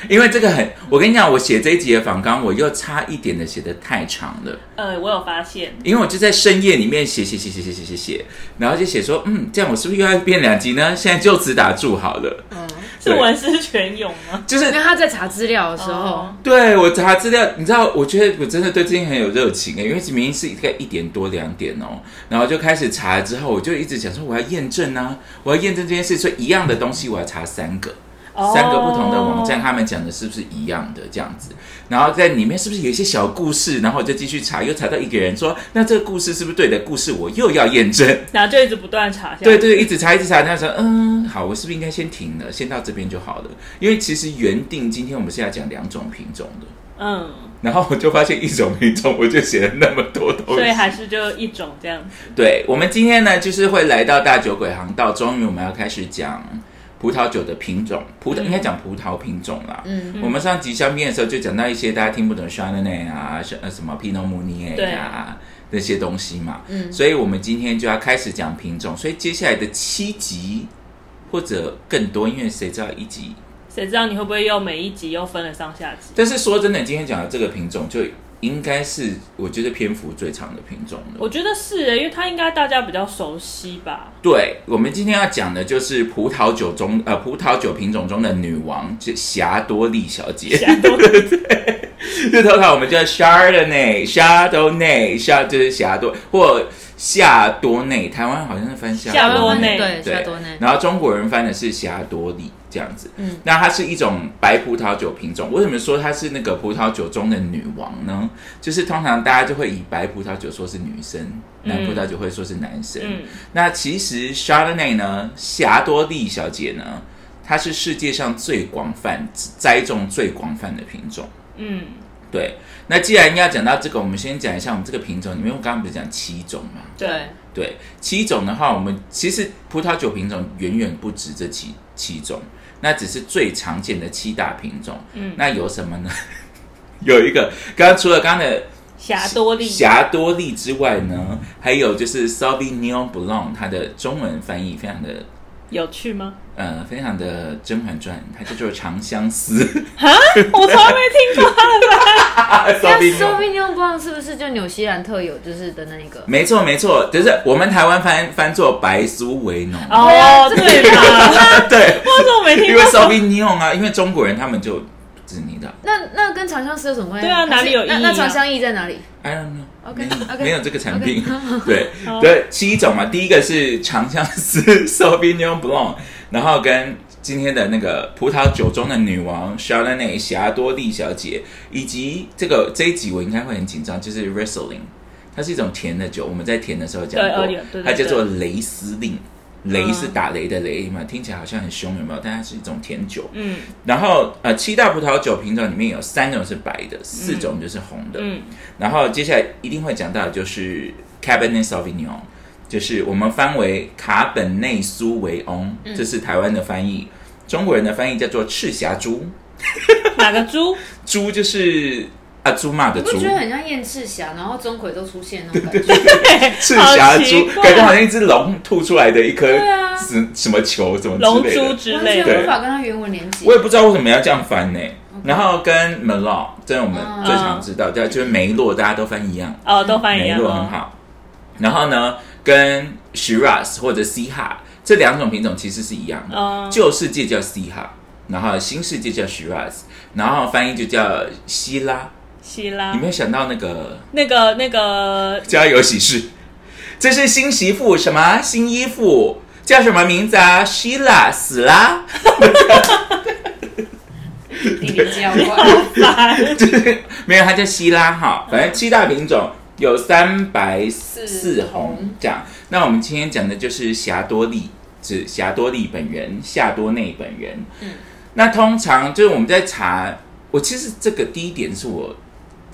因为这个很，我跟你讲，我写这一集的访纲，我又差一点的写的太长了。呃，我有发现，因为我就在深夜里面写写写写写写写写，然后就写说，嗯，这样我是不是又要变两集呢？现在就此打住好了。嗯是文思泉涌吗？就是因为他在查资料的时候，哦对我查资料，你知道，我觉得我真的对这件很有热情诶，因为明明是大概一点多两点哦，然后就开始查了之后，我就一直想说我要验证啊，我要验证这件事，所以一样的东西我要查三个。哦三个不同的网站，他们讲的是不是一样的这样子？然后在里面是不是有一些小故事？然后我就继续查，又查到一个人说，那这个故事是不是对的故事？我又要验证。然后就一直不断查下去。对对，一直查一直查，那时候嗯，好，我是不是应该先停了，先到这边就好了？因为其实原定今天我们是要讲两种品种的，嗯，然后我就发现一种品种我就写了那么多东西。所以还是就一种这样子。对，我们今天呢，就是会来到大酒鬼航道，终于我们要开始讲葡萄酒的品种，葡萄、应该讲葡萄品种啦。嗯，我们上集香槟的时候就讲到一些大家听不懂 Chardonnay 啊，什呃什么 Pinot Meunier 啊那些东西嘛。嗯所以我们今天就要开始讲品种，所以接下来的七集或者更多，因为谁知道一集？谁知道你会不会又每一集又分了上下集？但是说真的，今天讲的这个品种就应该是我觉得篇幅最长的品种了。我觉得是欸，因为它应该大家比较熟悉吧。对，我们今天要讲的就是葡萄酒中呃葡萄酒品种中的女王，就霞多丽小姐。霞多 就通常我们叫 Chardonnay、Chardonnay、夏就是霞多或夏多内，台湾好像是翻夏夏多内对，对夏多内，然后中国人翻的是霞多丽这样子。嗯那它是一种白葡萄酒品种。为什么说它是那个葡萄酒中的女王呢？就是通常大家就会以白葡萄酒说是女生，蓝葡萄酒会说是男生。嗯，那其实 Chardonnay 呢，霞多丽小姐呢，它是世界上最广泛栽种最广泛的品种。嗯，对，那既然要讲到这个，我们先讲一下我们这个品种里面，我刚刚不是讲七种吗？对，对，七种的话，我们其实葡萄酒品种远远不止这七七种，那只是最常见的七大品种。嗯那有什么呢？有一个，刚刚除了刚刚的霞多丽，霞多丽之外呢，还有就是 Sauvignon Blanc，它的中文翻译非常的有趣吗？呃非常的《甄嬛传》，它叫做长相思。我从来没听过它的那 Sauvignon Sauvignon Blanc 是不是就纽西兰特有就是的那一个？没错没错，就是我们台湾翻翻作白苏维农。哦，这个对吧？对，为什么没听过因为过？Sauvignon 啊，因为中国人他们就知你的那那跟长相思有什么关系？对啊哪里有意义啊那那长相意在哪里？，I don't know。OK，没有 OK，没有这个产品。对 好对，七种嘛，第一个是长相思 Sauvignon Blanc，然后跟今天的那个葡萄酒中的女王 Chardonnay 霞多丽小姐，以及这个这一集我应该会很紧张，就是 Riesling，它是一种甜的酒，我们在甜的时候讲过对呃有，对对它叫做对雷司令。雷是打雷的雷嘛，听起来好像很凶，有没有？但它是一种甜酒。嗯然后呃，七大葡萄酒品种里面有三种是白的，四种就是红的。嗯，然后接下来一定会讲到的就是 Cabernet Sauvignon，就是我们翻为卡本内苏维翁，这是台湾的翻译，中国人的翻译叫做赤霞珠，哪个猪？猪就是阿朱骂的猪，我，觉得很像燕赤霞，然后钟馗都出现那种感觉？赤霞好奇珠，怪感觉好像一只龙吐出来的一颗对啊什什么球什么龙珠之类的。完之类的。全无法跟它原文连接我。也不知道为什么要这样翻呢。然后跟 Merlot，这是我们嗯最常知道，叫就是梅洛，大家都翻一样。哦，都翻一梅样梅。洛很好。然后呢，跟 Shiraz 或者 C 哈这两种品种其实是一样的，嗯旧世界叫 C 哈，然后新世界叫 Shiraz，然后翻译就叫希拉。希拉你没有想到那个那个那个家有喜事，这是新媳妇什么？新衣服叫什么名字啊？希拉死啦。地理教官，就是没有，它叫希拉哈，反正七大品种有三白四红这样。那我们今天讲的就是霞多丽，指霞多丽本人，夏多内本人。嗯，那通常就是我们在查，我其实这个第一点是我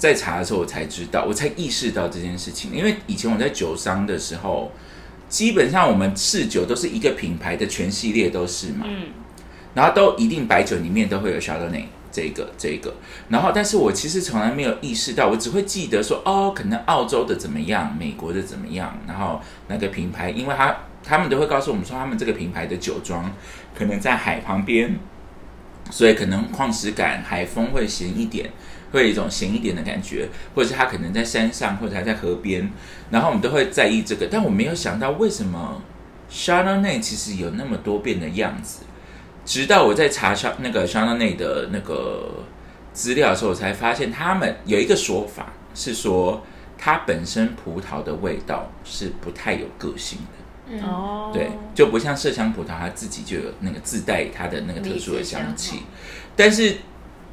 在查的时候，我才知道，我才意识到这件事情。因为以前我在酒商的时候，基本上我们试酒都是一个品牌的全系列都是嘛，嗯，然后都一定白酒里面都会有 Chardonnay 这个这个，然后但是我其实从来没有意识到，我只会记得说哦，可能澳洲的怎么样，美国的怎么样，然后那个品牌，因为他他们都会告诉我们说，他们这个品牌的酒庄可能在海旁边，所以可能矿石感、海风会咸一点。会有一种咸一点的感觉，或者是他可能在山上，或者他在河边，然后我们都会在意这个。但我没有想到，为什么 Chardonnay 其实有那么多变的样子。直到我在查沙那个 Chardonnay 的那个资料的时候，我才发现他们有一个说法是说，它本身葡萄的味道是不太有个性的，嗯，哦，对，就不像麝香葡萄，它自己就有那个自带它的那个特殊的香气。但是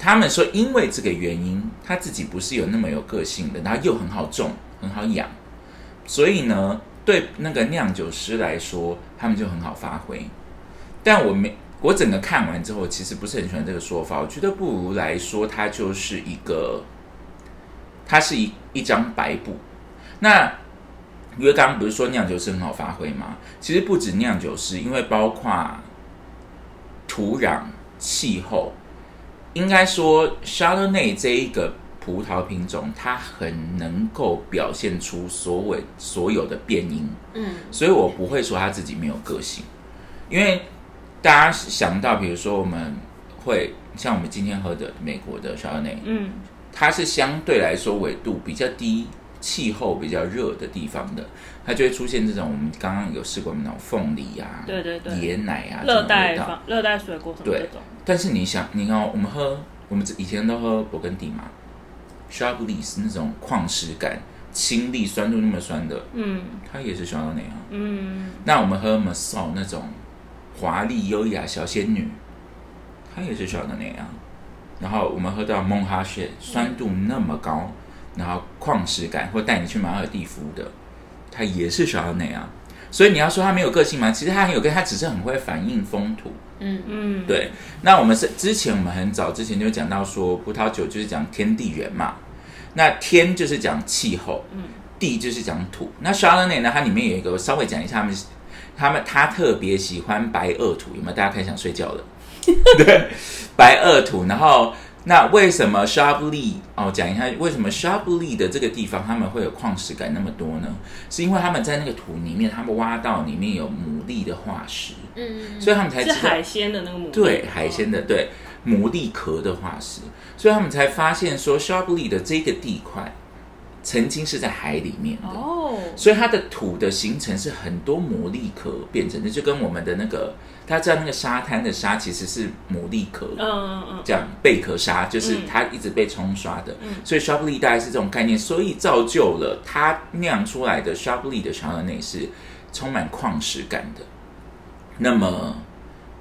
他们说，因为这个原因，他自己不是有那么有个性的，然后又很好种，很好养，所以呢，对那个酿酒师来说，他们就很好发挥。但我没，我整个看完之后，其实不是很喜欢这个说法。我觉得不如来说，它就是一个，它是一一张白布。那因为刚刚不是说酿酒师很好发挥吗？其实不止酿酒师，因为包括土壤、气候，应该说 Chardonnay 这一个葡萄品种，它很能够表现出所谓所有的变音。嗯，所以我不会说他自己没有个性，因为大家想到，比如说我们会像我们今天喝的美国的 Chardonnay，嗯，它是相对来说纬度比较低、气候比较热的地方的，它就会出现这种我们刚刚有试过那种凤梨啊、对对对椰奶啊这热种味道。带放热带水果什么对这种，但是你想，你看哦我们喝我们以前都喝勃艮第嘛 s h a b l i s 那种矿石感、清丽、酸度那么酸的，嗯它也是 Chardonnay 啊。嗯，那我们喝 m a s o 那种华丽优雅小仙女，它也是小的那样。然后我们喝到蒙哈雪，酸度那么高，然后矿石感或带你去马尔蒂夫的，他也是小的那样。所以你要说他没有个性吗？其实他很有个性，它只是很会反映风土。嗯嗯，对，那我们是之前我们很早之前就讲到说，葡萄酒就是讲天地人嘛。那天就是讲气候，嗯地就是讲土。那 Chardonnay 呢，它里面有一个，我稍微讲一下他们，他们他特别喜欢白垩土，有没有？大家开始想睡觉了？对，白垩土。然后那为什么 Chablis 哦，讲一下为什么 Chablis 的这个地方他们会有矿石感那么多呢？是因为他们在那个土里面，他们挖到里面有牡蛎的化石，嗯，所以他们才知道是海鲜的那个牡蛎对海鲜的对牡蛎壳的化石，所以他们才发现说 Chablis 的这个地块曾经是在海里面的。哦，所以它的土的形成是很多牡蛎壳变成的，就跟我们的那个大家知道那个沙滩的沙其实是牡蛎壳，嗯嗯嗯，这样贝壳沙就是嗯。它一直被冲刷的，嗯。所以 Chablis 大概是这种概念，所以造就了它酿出来的 Chablis 的 Chardonnay 是充满矿石感的。那么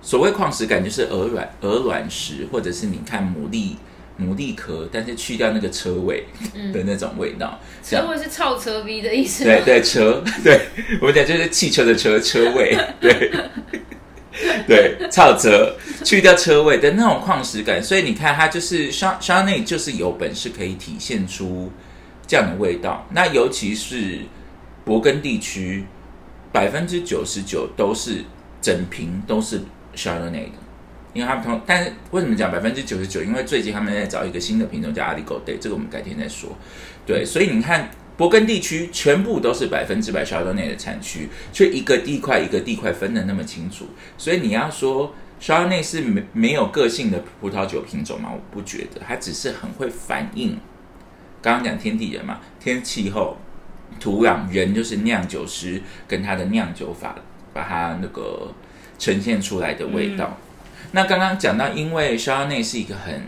所谓矿石感，就是鹅卵鹅卵石，或者是你看牡蛎牡蛎壳，但是去掉那个车尾的那种味道，车位是超车 V 的意思吗？对对，车，对我们讲就是汽车的车车位，对 对，超车去掉车位的那种矿石感，所以你看它就是香香内就是有本事可以体现出这样的味道。那尤其是勃艮地区，百分之九十九都是整瓶都是 Chardonnay 的。因为他们同，但是为什么讲百分之九十九？因为最近他们在找一个新的品种叫阿里狗 day，这个我们改天再说。对，所以你看，勃艮地区全部都是百分之百 Chardonnay 的产区，却一个地块一个地块分的那么清楚。所以你要说 Chardonnay 是没没有个性的葡萄酒品种吗？我不觉得，它只是很会反映。刚刚讲天地人嘛，天气候、土壤，人就是酿酒师跟他的酿酒法，把它那个呈现出来的味道。那刚刚讲到，因为 Chardonnay 是一个很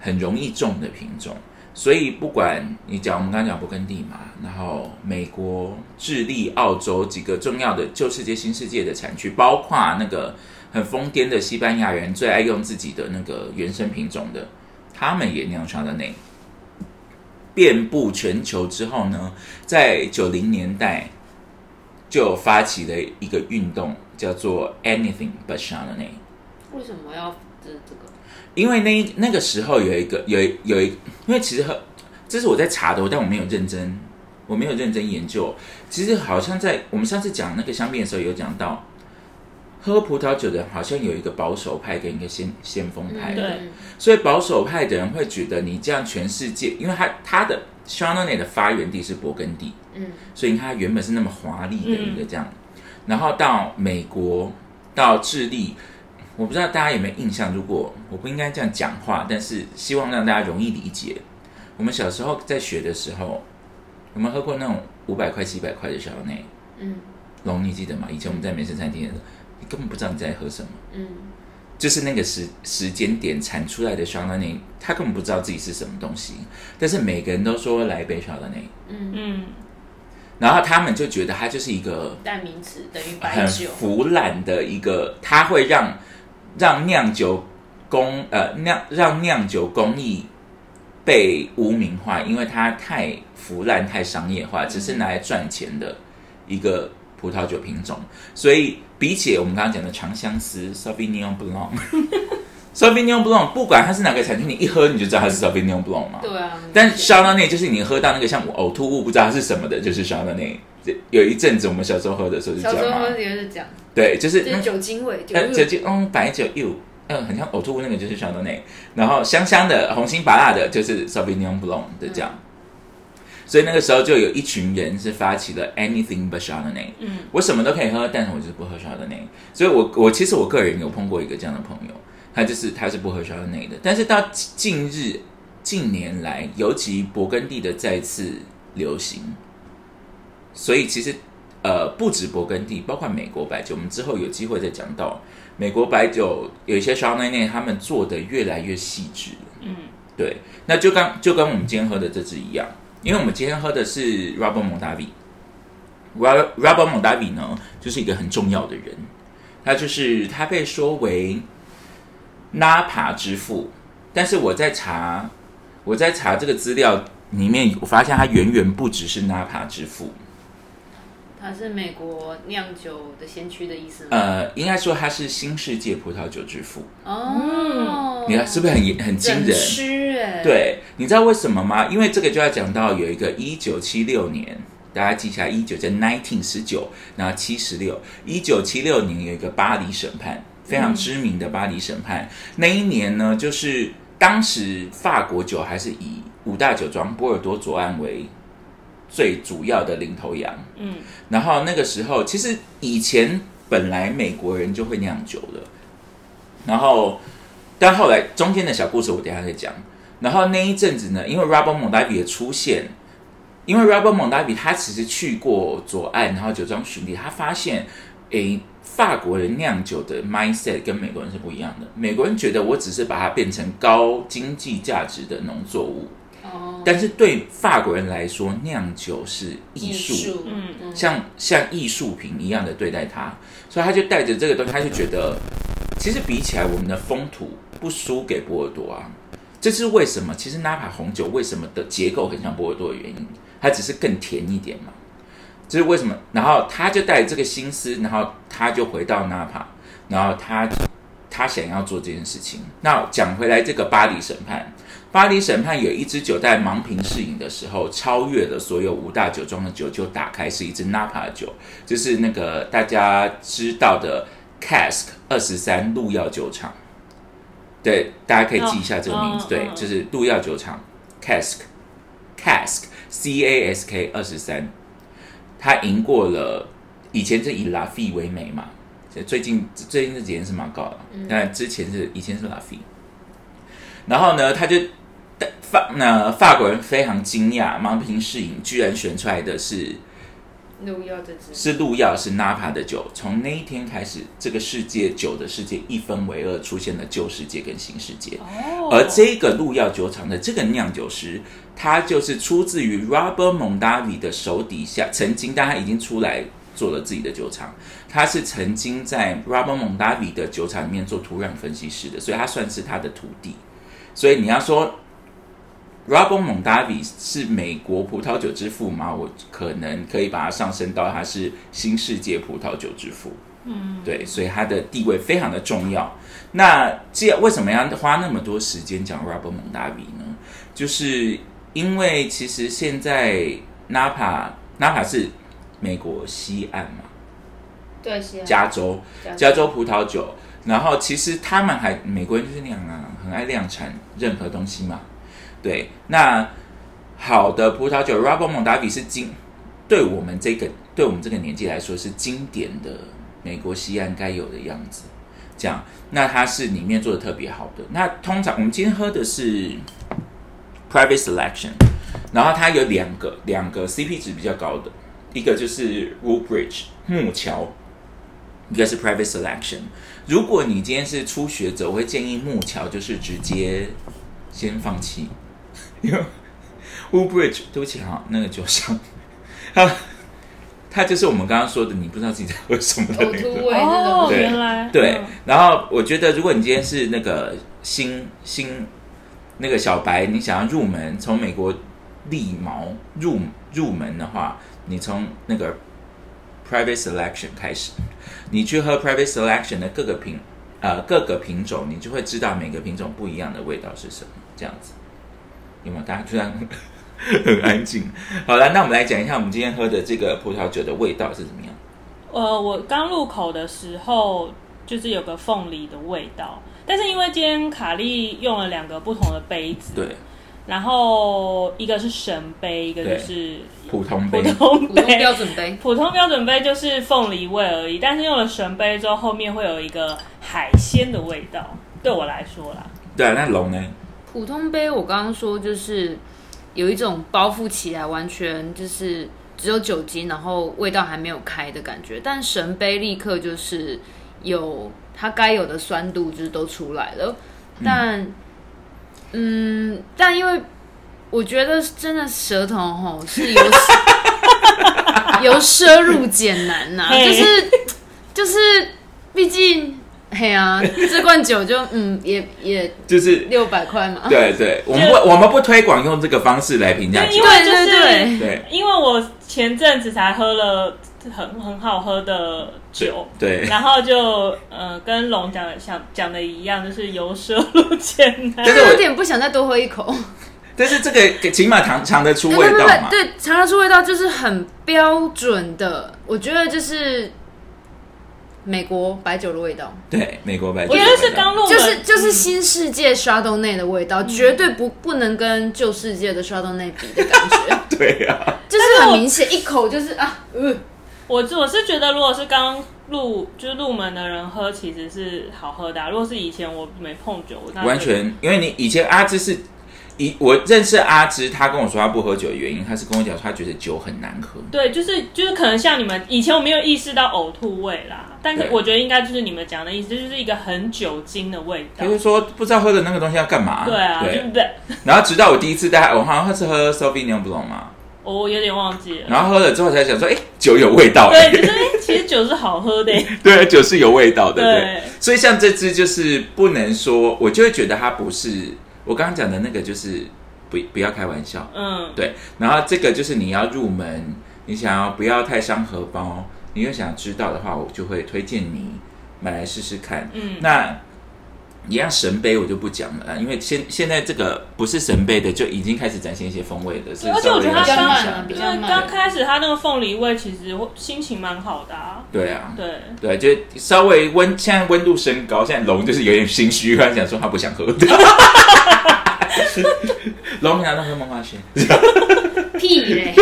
很容易种的品种，所以不管你讲我们刚刚讲勃艮第嘛，然后美国、智利、澳洲几个重要的旧世界、新世界的产区，包括那个很疯癫的西班牙人最爱用自己的那个原生品种的，他们也酿 Chardonnay。遍布全球之后呢，在九零年代就发起了一个运动，叫做 Anything but Chardonnay。为什么要这这个？因为那一那个时候有一个有一有一，因为其实喝，这是我在查的，但我没有认真，我没有认真研究。其实好像在我们上次讲那个香槟的时候有讲到，喝葡萄酒的人好像有一个保守派跟一个先先锋派，对嗯所以保守派的人会觉得你这样全世界，因为他他的 Chardonnay 的发源地是勃艮第，嗯。所以它原本是那么华丽的一个这样，然后到美国到智利，我不知道大家有没有印象，如果我不应该这样讲话，但是希望让大家容易理解。我们小时候在学的时候，有没有喝过那种五百块、七百块的小内嗯龙？你记得吗？以前我们在美食餐厅的时候，你根本不知道你在喝什么。嗯就是那个时时间点产出来的 Chardonnay，他根本不知道自己是什么东西，但是每个人都说来一杯 Chardonnay，嗯，嗯，然后他们就觉得它就是一个代名词等于白腐烂的一个，它会让让酿酒工呃酿让酿酒工艺被污名化，因为它太腐烂、太商业化，只是拿来赚钱的一个葡萄酒品种。所以比起我们刚刚讲的长相思 Sauvignon Blanc，Sauvignon Blanc 不管它是哪个产区，你一喝你就知道它是 Sauvignon Blanc 嘛。对啊，但 Chardonnay 就是你喝到那个像呕吐物，不知道它是什么的，就是 Chardonnay。有一阵子我们小时候喝的时候就这样嘛小时候喝，也是这样，对，就是就是酒精味，酒呃，味酒精，嗯，白酒又，嗯，很像呕吐物那个就是 Chardonnay，然后香香的红心白辣的就是 Sauvignon Blanc 的这样。所以那个时候就有一群人是发起了 Anything but Chardonnay，嗯，我什么都可以喝，但是我就是不喝 Chardonnay。所以我我其实我个人有碰过一个这样的朋友，他就是他是不喝 Chardonnay 的，但是到近日近年来，尤其勃艮第的再次流行，所以其实呃，不止勃艮第，包括美国白酒，我们之后有机会再讲到美国白酒有一些 Chardonnay，他们做的越来越细致了。嗯，对，那就刚就跟我们今天喝的这支一样，因为我们今天喝的是 Robert Mondavi。Robert Robert Mondavi 呢，就是一个很重要的人，他就是他被说为 Napa 之父，但是我在查我在查这个资料里面，我发现它远远不只是 Napa 之父。它是美国酿酒的先驱的意思吗？呃，应该说它是新世界葡萄酒之父。哦，你看是不是很很惊人？区哎，，对，你知道为什么吗？因为这个就要讲到有一个一九七六年，大家记下一九在 nineteen 十九，然后七十六，一九七六年有一个巴黎审判，非常知名的巴黎审判。那一年呢，就是当时法国酒还是以五大酒庄波尔多左岸为最主要的领头羊。嗯，然后那个时候，其实以前本来美国人就会酿酒了，然后但后来中间的小故事我等一下再讲。然后那一阵子呢，因为 Robert Mondavi 的出现，因为 Robert Mondavi 他其实去过左岸，然后酒庄巡礼，他发现，诶，法国人酿酒的 mindset 跟美国人是不一样的。美国人觉得我只是把它变成高经济价值的农作物，哦，但是对法国人来说，酿酒是艺术。嗯嗯像像艺术品一样的对待它，所以他就带着这个东西，他就觉得，其实比起来，我们的风土不输给波尔多啊。这是为什么？其实纳帕红酒为什么的结构很像波尔多的原因，它只是更甜一点嘛。这是为什么？然后他就带着这个心思，然后他就回到纳帕，然后他他想要做这件事情。那讲回来，这个巴黎审判，巴黎审判有一支酒在盲瓶试饮的时候，超越了所有五大酒庄的酒，就打开是一支 Napa 的酒，就是那个大家知道的 Cask 二十三路耀酒厂。对，大家可以记一下这个名字。哦对，嗯就是路耀酒厂 Cask Cask C A S K 二十三，它赢过了以前是以拉菲为美嘛，最近最近这几年是蛮高的，但之前是以前是拉菲。然后呢，他就法那法国人非常惊讶，盲评试饮居然选出来的是路要这支，是路药是 Napa 的酒。从那一天开始，这个世界酒的世界一分为二，出现了旧世界跟新世界。哦，而这个路药酒厂的这个酿酒师，他就是出自于 Robert Mondavi 的手底下，曾经，但他已经出来做了自己的酒厂。他是曾经在 Robert Mondavi 的酒厂里面做土壤分析师的，所以他算是他的徒弟。所以你要说 Robert Mondavi 是美国葡萄酒之父吗？我可能可以把它上升到他是新世界葡萄酒之父。嗯，对，所以他的地位非常的重要。那既然为什么要花那么多时间讲 Robert 蒙大比呢？就是因为其实现在 Napa Napa 是美国西岸嘛，对，是啊加州加州葡萄酒，然后其实他们还美国人就是那样啊，很爱量产任何东西嘛。对，那好的葡萄酒 Robert 蒙达比是经对我们这个对我们这个年纪来说是经典的美国西岸该有的样子。这样，那它是里面做的特别好的。那通常我们今天喝的是 Private Selection，然后它有两个两个 CP 值比较高的，一个就是 Woodbridge 木桥，一个是 Private Selection。如果你今天是初学者，我会建议木桥就是直接先放弃，因为 Woodbridge 对不起哈，那个酒商，它它就是我们刚刚说的，你不知道自己在喝什么的那个。对原来。对嗯，然后我觉得，如果你今天是那个新新那个小白，你想要入门，从美国立毛入入门的话，你从那个 private selection 开始，你去喝 private selection 的各个品呃各个品种，你就会知道每个品种不一样的味道是什么，这样子有没有？大家突然 很安静。好了，那我们来讲一下我们今天喝的这个葡萄酒的味道是怎么样。呃，我刚入口的时候就是有个凤梨的味道，但是因为今天卡莉用了两个不同的杯子，对，然后一个是神杯，一个就是普通杯普。通普通杯。标准杯，普通标准杯就是凤梨味而已，但是用了神杯之后，后面会有一个海鲜的味道。对我来说啦，对啊，那龙呢？普通杯我刚刚说就是有一种包覆起来完全就是只有酒精，然后味道还没有开的感觉，但神杯立刻就是有它该有的酸度，就是都出来了。但嗯，但因为我觉得真的舌头吼是由由奢入俭难呐、嘿就是就是，毕竟嘿啊，这罐酒就嗯也也就是六百块嘛。对对，我们不我们不推广用这个方式来评价酒因。为就是对对对因为我前阵子才喝了很很好喝的酒，对，然后就呃跟龙讲的像讲的一样，就是由奢入俭难。但是我有点不想再多喝一口。但是这个起码尝尝得出味道嘛。对对，尝得出味道就是很标准的，我觉得就是美国白酒的味道，对，美国白酒我觉得是刚入，就是就是新世界 Chardonnay 的味道，绝对不不能跟旧世界的 Chardonnay 比的感觉，对啊，就是很明显，一口就是啊，呃，我我是觉得，如果是刚入就是入门的人喝，其实是好喝的、啊。如果是以前我没碰酒，我完全，因为你以前阿芝是。以我认识阿芝，他跟我说他不喝酒的原因，他是跟我讲说他觉得酒很难喝。对，就是就是可能像你们以前我没有意识到呕吐味啦，但是我觉得应该就是你们讲的意思，就是一个很酒精的味道就是说不知道喝的那个东西要干嘛。对啊，对对不。对？然后直到我第一次带他，我好像是喝 Sauvignon Blanc 嘛，我有点忘记了。然后喝了之后才想说，哎，酒有味道。对，就是哎其实酒是好喝的耶。对，酒是有味道的，对。对所以像这支就是不能说，我就会觉得它不是我刚刚讲的那个，就是不不要开玩笑，嗯，对。然后这个就是你要入门，你想要不要太伤荷包，你又想知道的话，我就会推荐你买来试试看。嗯那一样神杯我就不讲了，因为现现在这个不是神杯的就已经开始展现一些风味的，是而且我觉得它稍微要刚欣赏的比较慢因为刚开始它那个凤梨味，其实心情蛮好的啊。对啊，对，对，就稍微温，现在温度升高，现在龙就是有点心虚，他想说他不想喝。龙平常都喝梦花仙，屁嘞，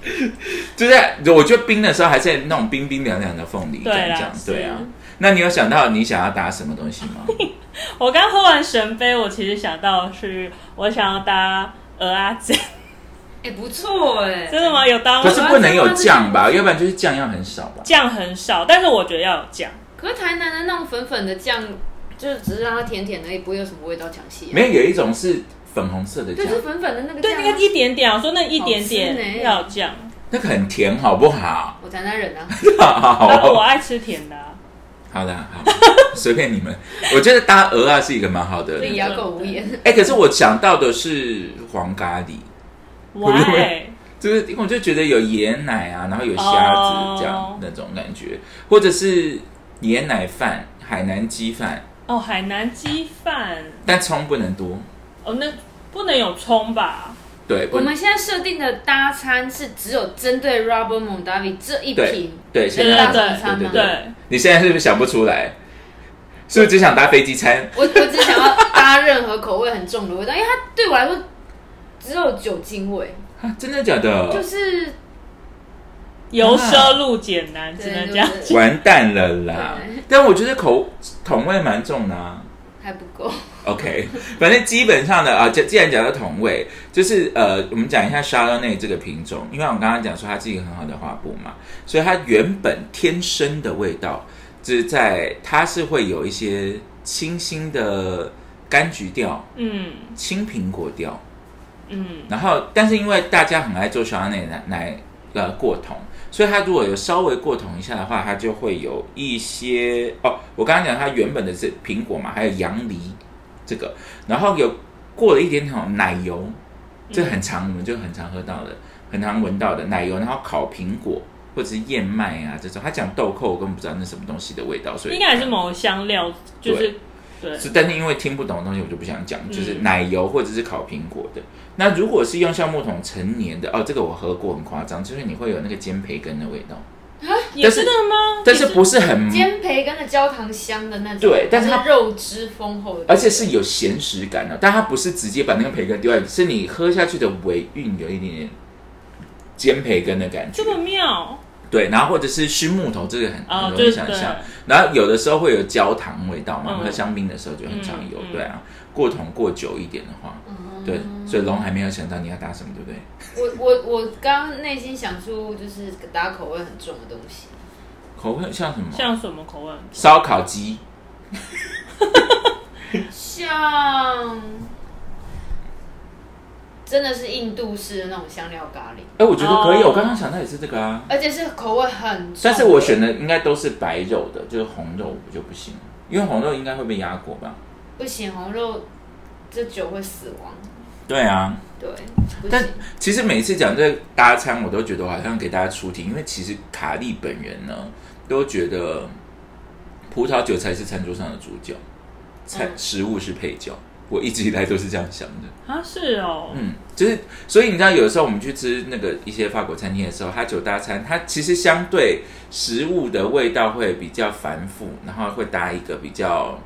就是我觉得冰的时候还是那种冰冰凉凉的凤梨，这样对啊。那你有想到你想要搭什么东西吗？我刚喝完神杯，我其实想到的是我想要搭鹅阿煎，哎，不错哎，真的吗？有搭吗可？是不能有酱吧，要不然就是酱要很少吧。酱很少，但是我觉得要有酱。可是台南的那种粉粉的酱，就是只是让它甜甜的，也不会有什么味道抢戏、啊。没有，有一种是粉红色的，酱就是，粉粉的那个对，那个一点点，我说那一点点要酱。那个很甜，好不好？我台南人啊，好然后我爱吃甜的、啊，好的，好，随便你们。我觉得搭鹅啊是一个蛮好的所。以哑口无言。哎、可是我想到的是黄咖喱，会不会 Why？就是因为我就觉得有椰奶啊，然后有虾子这样、哦那种感觉，或者是椰奶饭、海南鸡饭，哦，海南鸡饭，但葱不能多。哦，那不能有葱吧？对，我们现在设定的搭餐是只有针对 Robert Mondavi 这一瓶对，对现在对大餐吗？对对，你现在是不是想不出来？是不是只想搭飞机餐？我我只想要搭任何口味很重的味道，因为它对我来说只有酒精味，啊，真的假的？就是由奢入俭难，只能这样。就是完蛋了啦！但我觉得口桶味蛮重的啊。还不够。OK，反正基本上的啊，既既然讲到同味，就是呃，我们讲一下 Chardonnay 这个品种，因为我们刚刚讲说它是一个很好的花布嘛，所以它原本天生的味道，就是在它是会有一些清新的柑橘调、嗯。青苹果调，嗯，然后但是因为大家很爱做 Chardonnay 来来呃过桶，所以它如果有稍微过桶一下的话，它就会有一些哦，我刚刚讲它原本的是苹果嘛，还有杨梨这个，然后有过了一点点奶油，这很常我们就很常喝到的，很常闻到的奶油，然后烤苹果或者是燕麦啊这种，他讲豆蔻，我根本不知道那什么东西的味道，所以应该还是某个香料，就是对，是，但是因为听不懂的东西，我就不想讲，就是嗯奶油或者是烤苹果的。那如果是用橡木桶陈年的，哦，这个我喝过，很夸张，就是你会有那个煎培根的味道，也是的吗？但是不是很，煎培根的焦糖香的那种，对但是它肉汁丰厚的，而且是有咸食感的，但它不是直接把那个培根丢在，是你喝下去的尾韵有一点点煎培根的感觉这。么妙对，然后或者是熏木头，这个很哦，很容易想象。然后有的时候会有焦糖味道嘛，嗯喝香槟的时候就很常有，对啊。过桶过久一点的话，嗯对，所以龙还没有想到你要打什么，对不对？我我我刚刚内心想出就是打口味很重的东西，口味像什么？像什么口味？烧烤鸡，像真的是印度式的那种香料咖喱，哎，我觉得可以，哦我刚刚想到也是这个啊。而且是口味很重。但是我选的应该都是白肉的，就是红肉我就不行，因为红肉应该会被压过吧？不行，红肉这酒会死亡。对啊，对，但。其实每次讲这个搭餐，我都觉得我好像给大家出题，因为其实卡利本人呢都觉得葡萄酒才是餐桌上的主角，菜、嗯食物是配角。我一直以来都是这样想的，啊，是哦，嗯，就是所以你知道，有的时候我们去吃那个一些法国餐厅的时候，它酒搭餐，它其实相对食物的味道会比较繁复，然后会搭一个比较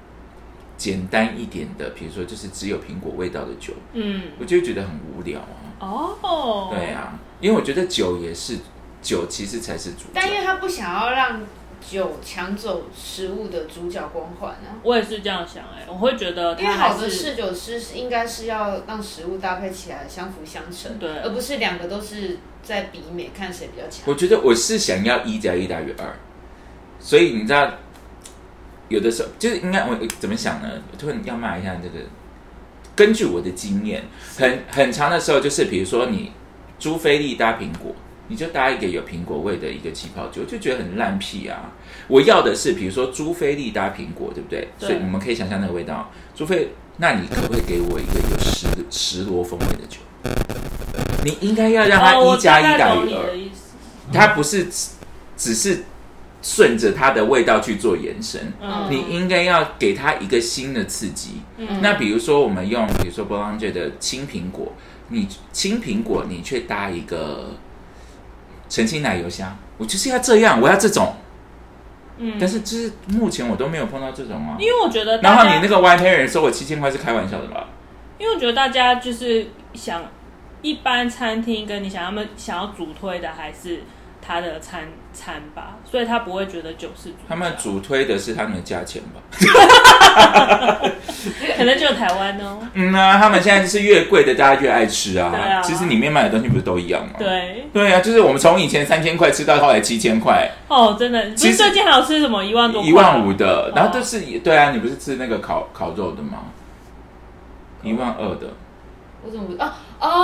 简单一点的，比如说就是只有苹果味道的酒，嗯，我就会觉得很无聊啊。哦，对，啊，因为我觉得酒也是酒，其实才是主角。但因为他不想要让酒抢走食物的主角光环啊。我也是这样想，哎，我会觉得因为它还好的是侍酒师是应该是要让食物搭配起来相辅相成，对而不是两个都是在比美，看谁比较强。我觉得我是想要一加一大于二，所以你知道，有的时候就是应该我怎么想呢？我突然要骂一下这个。根据我的经验，很很长的时候，就是比如说你朱菲利搭苹果，你就搭一个有苹果味的一个气泡酒，就觉得很烂屁啊！我要的是比如说朱菲利搭苹果，对不对？对所以你们可以想象那个味道。朱菲，那你可不可以给我一个有石石螺风味的酒？你应该要让它一加一大于二它不是只只是顺着它的味道去做延伸，嗯你应该要给它一个新的刺激。嗯那比如说我们用，比如说 n g e 的青苹果，你青苹果你却搭一个澄清奶油香，我就是要这样，我要这种。嗯但是就是目前我都没有碰到这种啊。因为我觉得然，后你那个 White Parent 收我七千块是开玩笑的吧？因为我觉得大家就是想一般餐厅跟你想他们想要主推的还是他的餐餐吧，所以他不会觉得酒是主他们主推的是他们的价钱吧？可能就有台湾哦。嗯啊，他们现在是越贵的，大家越爱吃啊。对啊其实里面卖的东西不是都一样吗？。对，对啊，就是我们从以前三千块吃到后来七千块，哦，真的，其实最近还有吃什么一万多一万五的，然后都哦是对啊，你不是吃那个烤烤肉的吗？一万二的，我怎么不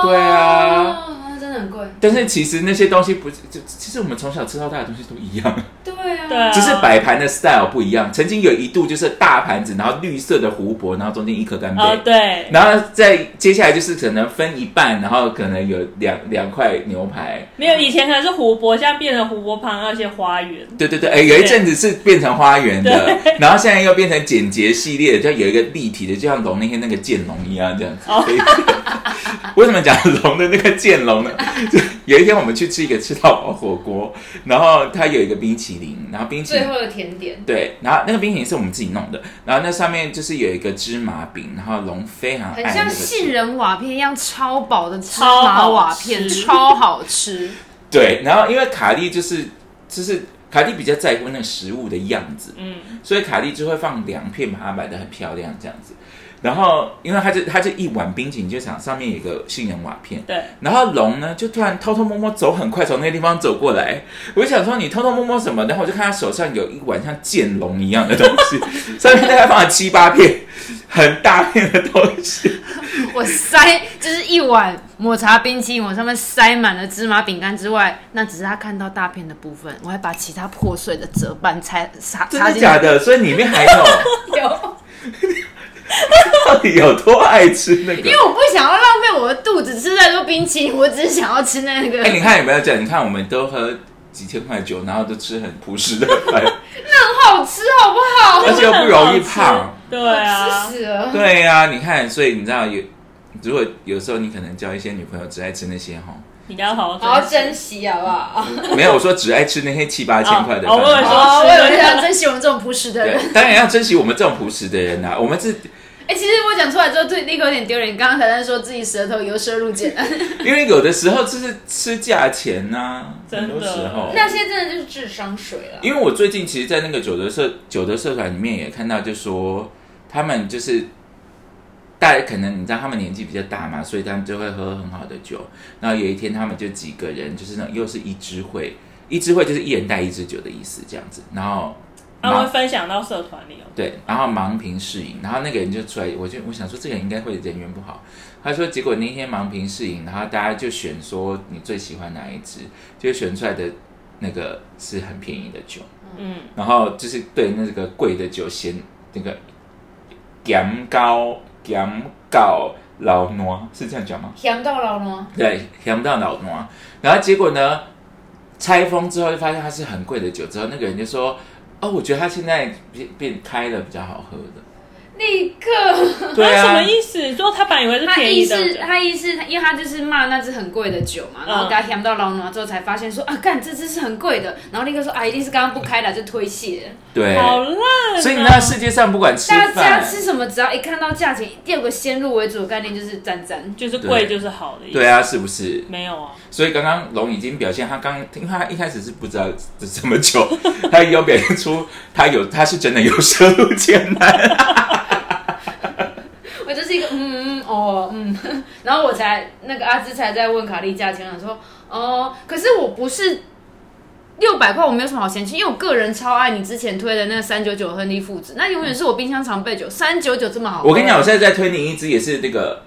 对啊，真的很贵。但是其实那些东西不是，就其实我们从小吃到大的东西都一样。对对啊，对啊，只是摆盘的 style 不一样。曾经有一度就是大盘子，然后绿色的湖泊，然后中间一颗干贝。哦对，然后再接下来就是可能分一半，然后可能有两两块牛排，没有以前可能是湖泊，现在变成湖泊旁那些花园。对对对，哎，有一阵子是变成花园的，然后现在又变成简洁系列的，就有一个立体的，就像龙那天那个剑龙一样这样子。什么讲龙的那个剑龙呢？就有一天我们去吃一个吃到饱火锅，然后它有一个冰淇淋，然后冰淇淋最后的甜点，对，然后那个冰淇淋是我们自己弄的，然后那上面就是有一个芝麻饼，然后龙非常爱很像杏仁瓦片一样超薄的芝超麻好瓦片，超好吃。对，然后因为卡莉就是就是卡莉比较在乎那个食物的样子，嗯，所以卡莉就会放两片，把它摆的很漂亮这样子。然后，因为他就他就一碗冰淇淋，就想上面有一个杏仁瓦片，对，然后龙呢就突然偷偷摸摸走很快从那个地方走过来，我就想说你偷偷摸摸什么？然后我就看他手上有一碗像剑龙一样的东西，上面大概放了七八片很大片的东西。我塞就是一碗抹茶冰淇淋，我上面塞满了芝麻饼干之外，那只是他看到大片的部分，我还把其他破碎的折半拆插真插进去。的假的？所以里面还有 有，到底有多爱吃那个？因为我不想要浪费我的肚子吃太多冰淇淋，我只是想要吃那个。哎、你看有没有这样？你看我们都喝几千块酒，然后都吃很朴实的饭，那很好吃，好不好？而且又不容易胖。对啊吃，死了。对呀、你看，所以你知道有，如果有时候你可能交一些女朋友只爱吃那些哈，你要好好好珍珍惜，好不好？没有我说只爱吃那些七八千块的。哦我以为说哦，我以为想珍惜我们这种朴实的人。对，当然要珍惜我们这种朴实的人呐、我们是实我讲出来之后，对立刻有点丢脸。你刚刚才在说自己舌头由奢入俭，因为有的时候就是吃价钱呐、真的很多时候。那些真的就是智商税了。因为我最近其实，在那个酒的社酒的社团里面也看到，就说他们就是大家可能你知道他们年纪比较大嘛，所以他们就会喝很好的酒。然后有一天他们就几个人，就是那种又是一支会，一支会就是一人带一支酒的意思这样子。然后他会盲分享到社团里哦。对，然后盲评试饮，然后那个人就出来，我就我想说这个人应该会人缘不好。他说结果那天盲评试饮，然后大家就选说你最喜欢哪一支，就选出来的那个是很便宜的酒。嗯，然后就是对那个贵的酒嫌那个咸高咸高老糯是这样讲吗？咸到老挪？对，咸到老糯。然后结果呢，拆封之后就发现它是很贵的酒，之后那个人就说：“哦，我觉得它现在变变开了比较好喝的。立刻，”对啊，什么意思？说他本来以为是他意思便宜的，他意思，因为他就是骂那只很贵的酒嘛，然后给他香到老暖之后，才发现说啊，干这只是很贵的，然后立刻说啊，一定是刚刚不开的，就推卸。对，好烂哦。所以你知道世界上不管吃大家饭，吃什么，只要一看到价钱，第二个先入为主的概念就是赞赞。就是贵就是好的意思。对啊，是不是？没有啊，所以刚刚龙已经表现，他刚因为他一开始是不知道这什么酒，他有表现出他有他是真的有收入艰难。我就是一个嗯嗯哦嗯，然后我才那个阿芝才在问卡莉价钱，我说哦，可是我不是六百块，我没有什么好嫌弃，因为我个人超爱你之前推的那个三九九亨利父子，那永远是我冰箱常备酒，三九九这么好。我跟你讲，我现在在推你一支也是那个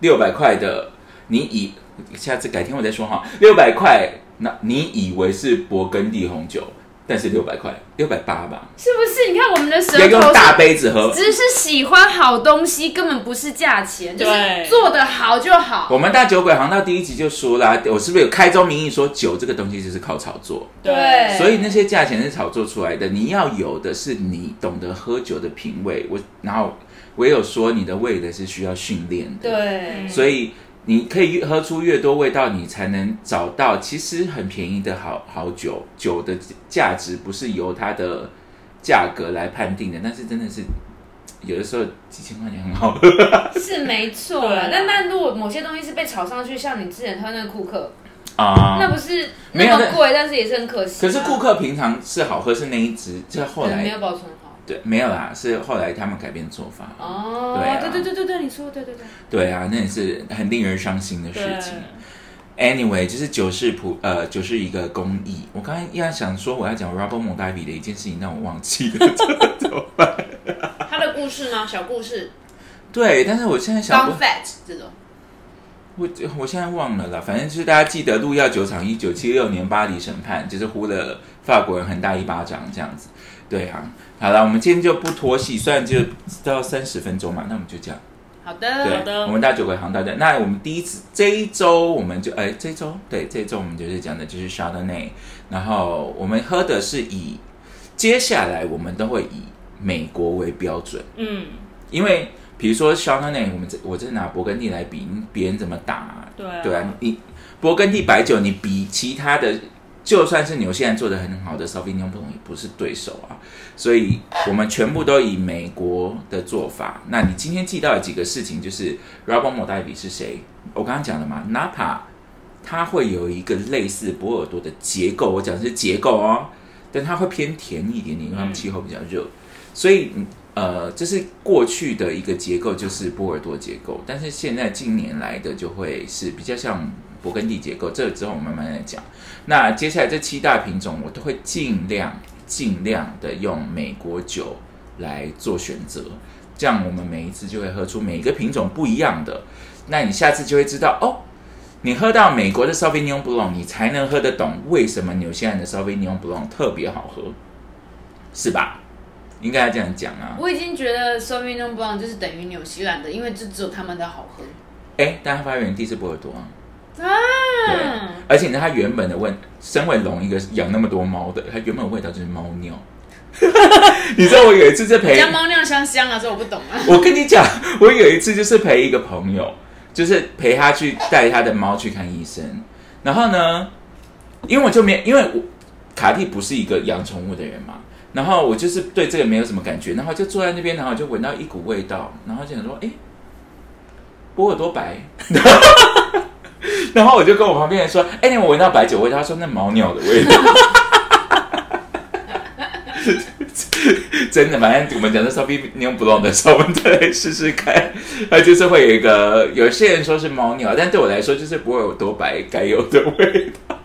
六百块的，你以下次改天我再说哈，六百块，那你以为是勃艮第红酒，但是六百块，六百八吧，是不是？你看我们的舌要用大。杯子喝。只是喜欢好东西，根本不是价钱，就是做的好就好。我们大酒鬼行到第一集就说啦，我是不是有开宗明义说酒这个东西就是靠炒作？对，所以那些价钱是炒作出来的，你要有的是你懂得喝酒的品味。我然后我有说你的味蕾是需要训练的，对，所以你可以越喝出越多味道，你才能找到其实很便宜的好好酒。酒的价值不是由它的价格来判定的，但是真的是有的时候几千块钱很好喝是没错对啊啦。但但如果某些东西是被炒上去，像你之前喝那个库克，啊。那不是没有那那么贵，但是也是很可惜啊。可是顾客平常是好喝，是那一只，就后来没有来保存好。对没有啦，是后来他们改变做法。哦，对啊对对对对对，你说对对对，对啊，那也是很令人伤心的事，情。Anyway，就是酒是普呃，酒是一个公益。我刚才要想说我要讲 Robert Mondavi 的一件事情，但我忘记了，怎么办？他的故事吗？小故事对，但是我现在想，Fun 不，Fact 这种，我我现在忘了啦，反正就是大家记得路耀酒厂一九七六年巴黎审判，就是呼了法国人很大一巴掌这样子。对啊，好了，我们今天就不拖戏，虽然就到三十分钟嘛，那我们就这样。好的，好的我们大酒鬼行大家。那我们第一次这一周，我们就哎，这周对这周我们就是讲的就是 s h a r d o n n a y 然后我们喝的是以接下来我们都会以美国为标准，嗯，因为比如说 s h a r d o n n a y 我们这我这拿勃艮第来比，别人怎么打、啊？对啊，对啊，你勃艮第白酒，你比其他的，就算是纽西兰做的很好的 Sauvignon Blanc 也不是对手啊。所以我们全部都以美国的做法。那你今天记到的几个事情，就是 Robert Mondi 是谁？我刚刚讲了嘛，Napa 它会有一个类似波尔多的结构，我讲的是结构哦，但它会偏甜一点点，因为它们气候比较热，所以呃，这是过去的一个结构，就是波尔多结构，但是现在近年来的就会是比较像勃艮第结构，这个之后我慢慢来讲。那接下来这七大品种，我都会尽量尽量的用美国酒来做选择，这样我们每一次就会喝出每一个品种不一样的。那你下次就会知道哦，你喝到美国的 Sauvignon Blanc，你才能喝得懂为什么纽西兰的 Sauvignon Blanc 特别好喝，是吧？应该要这样讲啊。我已经觉得 Sauvignon Blanc 就是等于纽西兰的，因为这只有他们的好喝。哎，但它发源地是波尔多啊。啊，而且呢，它原本的问，身为龙一个养那么多猫的，它原本的味道就是猫尿。你知道我有一次在陪，家猫尿香香啊，这我不懂啊。我跟你讲，我有一次就是陪一个朋友，就是陪他去带他的猫去看医生，然后呢，因为我就没，因为我卡蒂不是一个养宠物的人嘛，然后我就是对这个没有什么感觉，然后就坐在那边，然后就闻到一股味道，然后就想说，哎，波尔多白，然后我就跟我旁边人说，哎，你闻到白酒味道？他说那猫尿的味道。真的，反正我们讲的 Sauvignon Blanc 的时候，我们再来试试看。它 就是会有一个，有些人说是猫尿，但对我来说就是波尔多白该有的味道。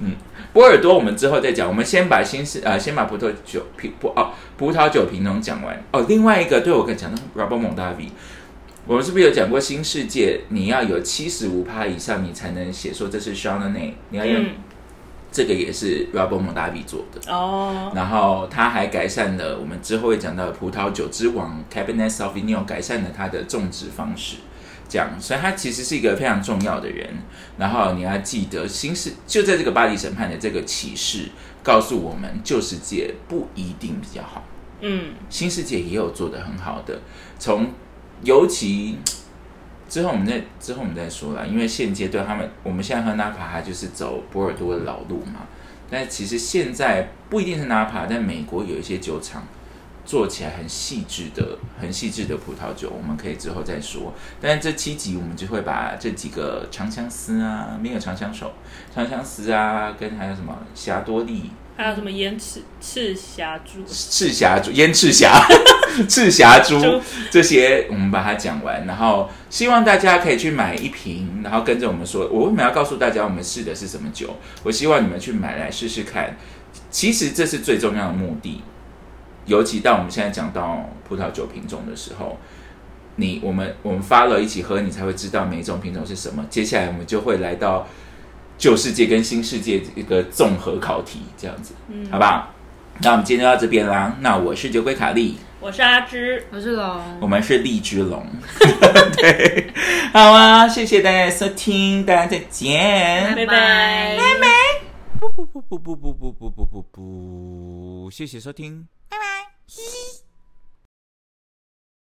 嗯，波尔多我们之后再讲，我们先把新式呃，先把葡萄酒瓶葡哦葡萄酒品种讲完哦。另外一个，对我跟讲的 Robert Mondavi，我们是不是有讲过新世界？你要有七十五趴以上，你才能写说这是 Chardonnay，你要用。嗯，这个也是 Robert Mondavi 做的。哦，然后他还改善了我们之后会讲到的葡萄酒之王 Cabernet Sauvignon，改善了它的种植方式，这样，所以他其实是一个非常重要的人。然后你要记得，新世就在这个巴黎审判的这个启示，告诉我们旧世界不一定比较好，嗯，新世界也有做得很好的。从尤其之后我们再之后我们再说了，因为现阶段他们我们现在喝纳帕，它就是走波尔多的老路嘛。但其实现在不一定是纳帕，在美国有一些酒厂做起来很细致的、很细致的葡萄酒，我们可以之后再说。但是这七集我们就会把这几个长相思啊，没有长相守，长相思啊，跟还有什么霞多丽、还有什么烟赤赤霞珠？赤霞珠、烟赤霞、赤霞珠 珠这些，我们把它讲完，然后希望大家可以去买一瓶，然后跟着我们说，我为什么要告诉大家我们试的是什么酒？我希望你们去买来试试看。其实这是最重要的目的，尤其到我们现在讲到葡萄酒品种的时候，你我们我们发了一起喝，你才会知道每一种品种是什么。接下来我们就会来到旧世界跟新世界一个综合考题，这样子，嗯好不好？那我们今天就到这边啦。那我是酒鬼卡利，我是阿芝，我是龙，我们是荔枝龙。对，好啊，谢谢大家收听，大家再见。拜拜。不不不不不不不不不不不，谢谢收听，拜拜。嘻嘻